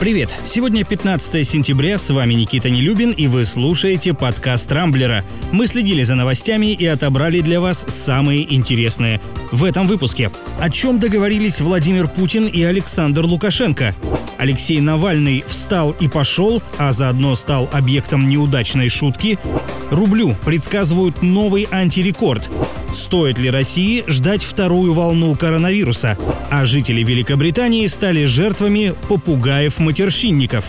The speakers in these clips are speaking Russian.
Привет! Сегодня 15 сентября, с вами Никита Нелюбин, и вы слушаете подкаст «Рамблера». Мы следили за новостями и отобрали для вас самые интересные. В этом выпуске. О чем договорились Владимир Путин и Александр Лукашенко? Алексей Навальный встал и пошел, а заодно стал объектом неудачной шутки. Рублю предсказывают новый антирекорд. Стоит ли России ждать вторую волну коронавируса? А жители Великобритании стали жертвами попугаев-матерщинников.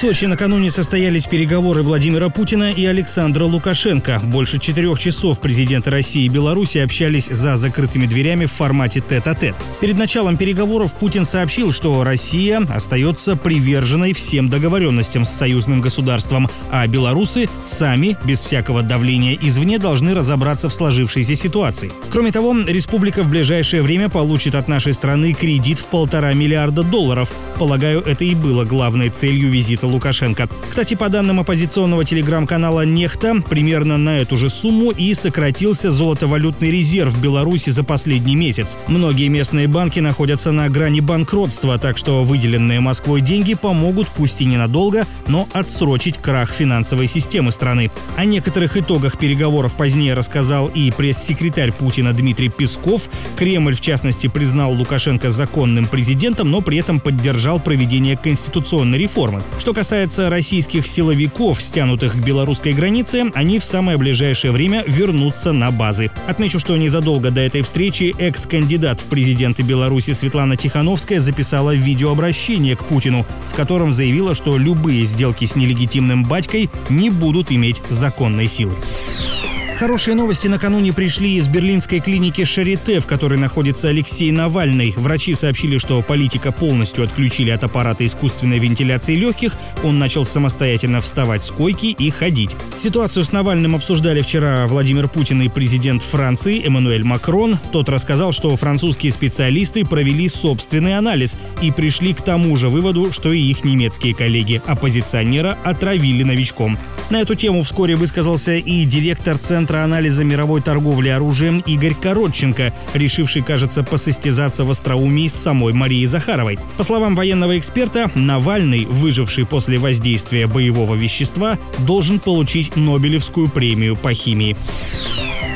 Сочи накануне состоялись переговоры Владимира Путина и Александра Лукашенко. Больше четырех часов президенты России и Беларуси общались за закрытыми дверями в формате тет-а-тет. Перед началом переговоров Путин сообщил, что Россия остается приверженной всем договоренностям с союзным государством, а белорусы сами, без всякого давления извне, должны разобраться в сложившейся ситуации. Кроме того, республика в ближайшее время получит от нашей страны кредит в полтора миллиарда долларов. Полагаю, это и было главной целью визита Лукашенко. Кстати, по данным оппозиционного телеграм-канала «Нехта», примерно на эту же сумму и сократился золотовалютный резерв Беларуси за последний месяц. Многие местные банки находятся на грани банкротства, так что выделенные Москвой деньги помогут, пусть и ненадолго, но отсрочить крах финансовой системы страны. О некоторых итогах переговоров позднее рассказал и пресс-секретарь Путина Дмитрий Песков. Кремль, в частности, признал Лукашенко законным президентом, но при этом поддержал проведение конституционной реформы. Что касается российских силовиков, стянутых к белорусской границе, они в самое ближайшее время вернутся на базы. Отмечу, что незадолго до этой встречи экс-кандидат в президенты Беларуси Светлана Тихановская записала видеообращение к Путину, в котором заявила, что любые сделки с нелегитимным батькой не будут иметь законной силы. Хорошие новости накануне пришли из берлинской клиники Шарите, в которой находится Алексей Навальный. Врачи сообщили, что политика полностью отключили от аппарата искусственной вентиляции легких. Он начал самостоятельно вставать с койки и ходить. Ситуацию с Навальным обсуждали вчера Владимир Путин и президент Франции Эммануэль Макрон. Тот рассказал, что французские специалисты провели собственный анализ и пришли к тому же выводу, что и их немецкие коллеги оппозиционера отравили новичком. На эту тему вскоре высказался и директор Центра анализа мировой торговли оружием Игорь Коротченко, решивший, кажется, посостязаться в остроумии с самой Марией Захаровой. По словам военного эксперта, Навальный, выживший после воздействия боевого вещества, должен получить Нобелевскую премию по химии.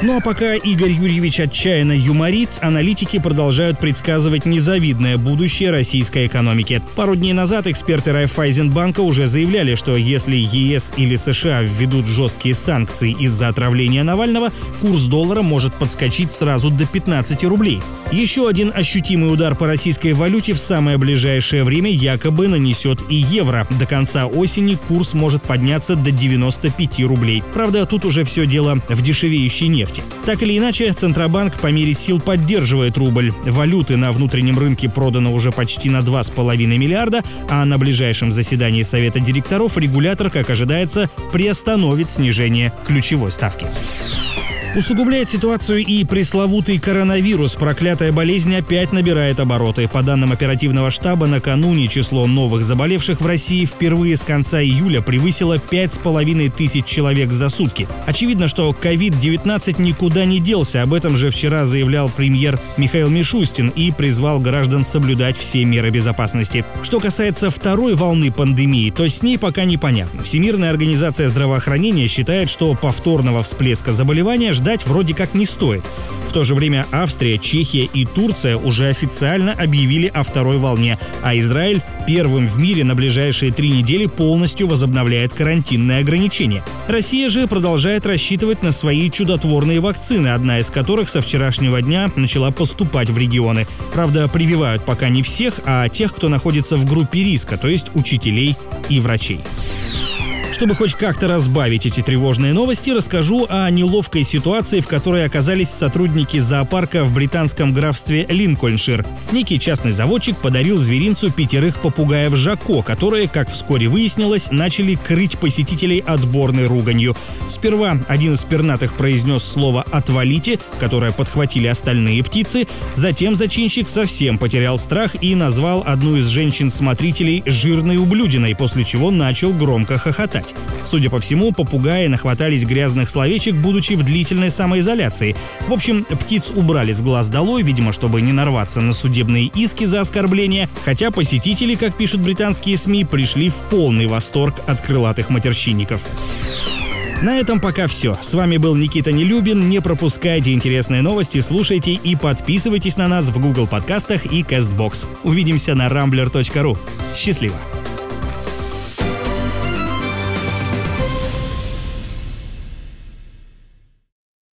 Ну а пока Игорь Юрьевич отчаянно юморит, аналитики продолжают предсказывать незавидное будущее российской экономики. Пару дней назад эксперты Райфайзенбанка уже заявляли, что если ЕС или США введут жесткие санкции из-за отравления Навального, курс доллара может подскочить сразу до 15 рублей. Еще один ощутимый удар по российской валюте в самое ближайшее время якобы нанесет и евро. До конца осени курс может подняться до 95 рублей. Правда, тут уже все дело в дешевеющей нефти нефти. Так или иначе, Центробанк по мере сил поддерживает рубль. Валюты на внутреннем рынке продано уже почти на 2,5 миллиарда, а на ближайшем заседании Совета директоров регулятор, как ожидается, приостановит снижение ключевой ставки. Усугубляет ситуацию и пресловутый коронавирус. Проклятая болезнь опять набирает обороты. По данным оперативного штаба, накануне число новых заболевших в России впервые с конца июля превысило 5,5 тысяч человек за сутки. Очевидно, что COVID-19 никуда не делся. Об этом же вчера заявлял премьер Михаил Мишустин и призвал граждан соблюдать все меры безопасности. Что касается второй волны пандемии, то с ней пока непонятно. Всемирная организация здравоохранения считает, что повторного всплеска заболевания ждать вроде как не стоит. В то же время Австрия, Чехия и Турция уже официально объявили о второй волне, а Израиль первым в мире на ближайшие три недели полностью возобновляет карантинные ограничения. Россия же продолжает рассчитывать на свои чудотворные вакцины, одна из которых со вчерашнего дня начала поступать в регионы. Правда, прививают пока не всех, а тех, кто находится в группе риска, то есть учителей и врачей. Чтобы хоть как-то разбавить эти тревожные новости, расскажу о неловкой ситуации, в которой оказались сотрудники зоопарка в британском графстве Линкольншир. Некий частный заводчик подарил зверинцу пятерых попугаев Жако, которые, как вскоре выяснилось, начали крыть посетителей отборной руганью. Сперва один из пернатых произнес слово «отвалите», которое подхватили остальные птицы. Затем зачинщик совсем потерял страх и назвал одну из женщин-смотрителей «жирной ублюдиной», после чего начал громко хохотать. Судя по всему, попугаи нахватались грязных словечек, будучи в длительной самоизоляции. В общем, птиц убрали с глаз долой, видимо, чтобы не нарваться на судебные иски за оскорбление, хотя посетители, как пишут британские СМИ, пришли в полный восторг от крылатых матерщинников. На этом пока все. С вами был Никита Нелюбин. Не пропускайте интересные новости, слушайте и подписывайтесь на нас в Google подкастах и CastBox. Увидимся на rambler.ru. Счастливо!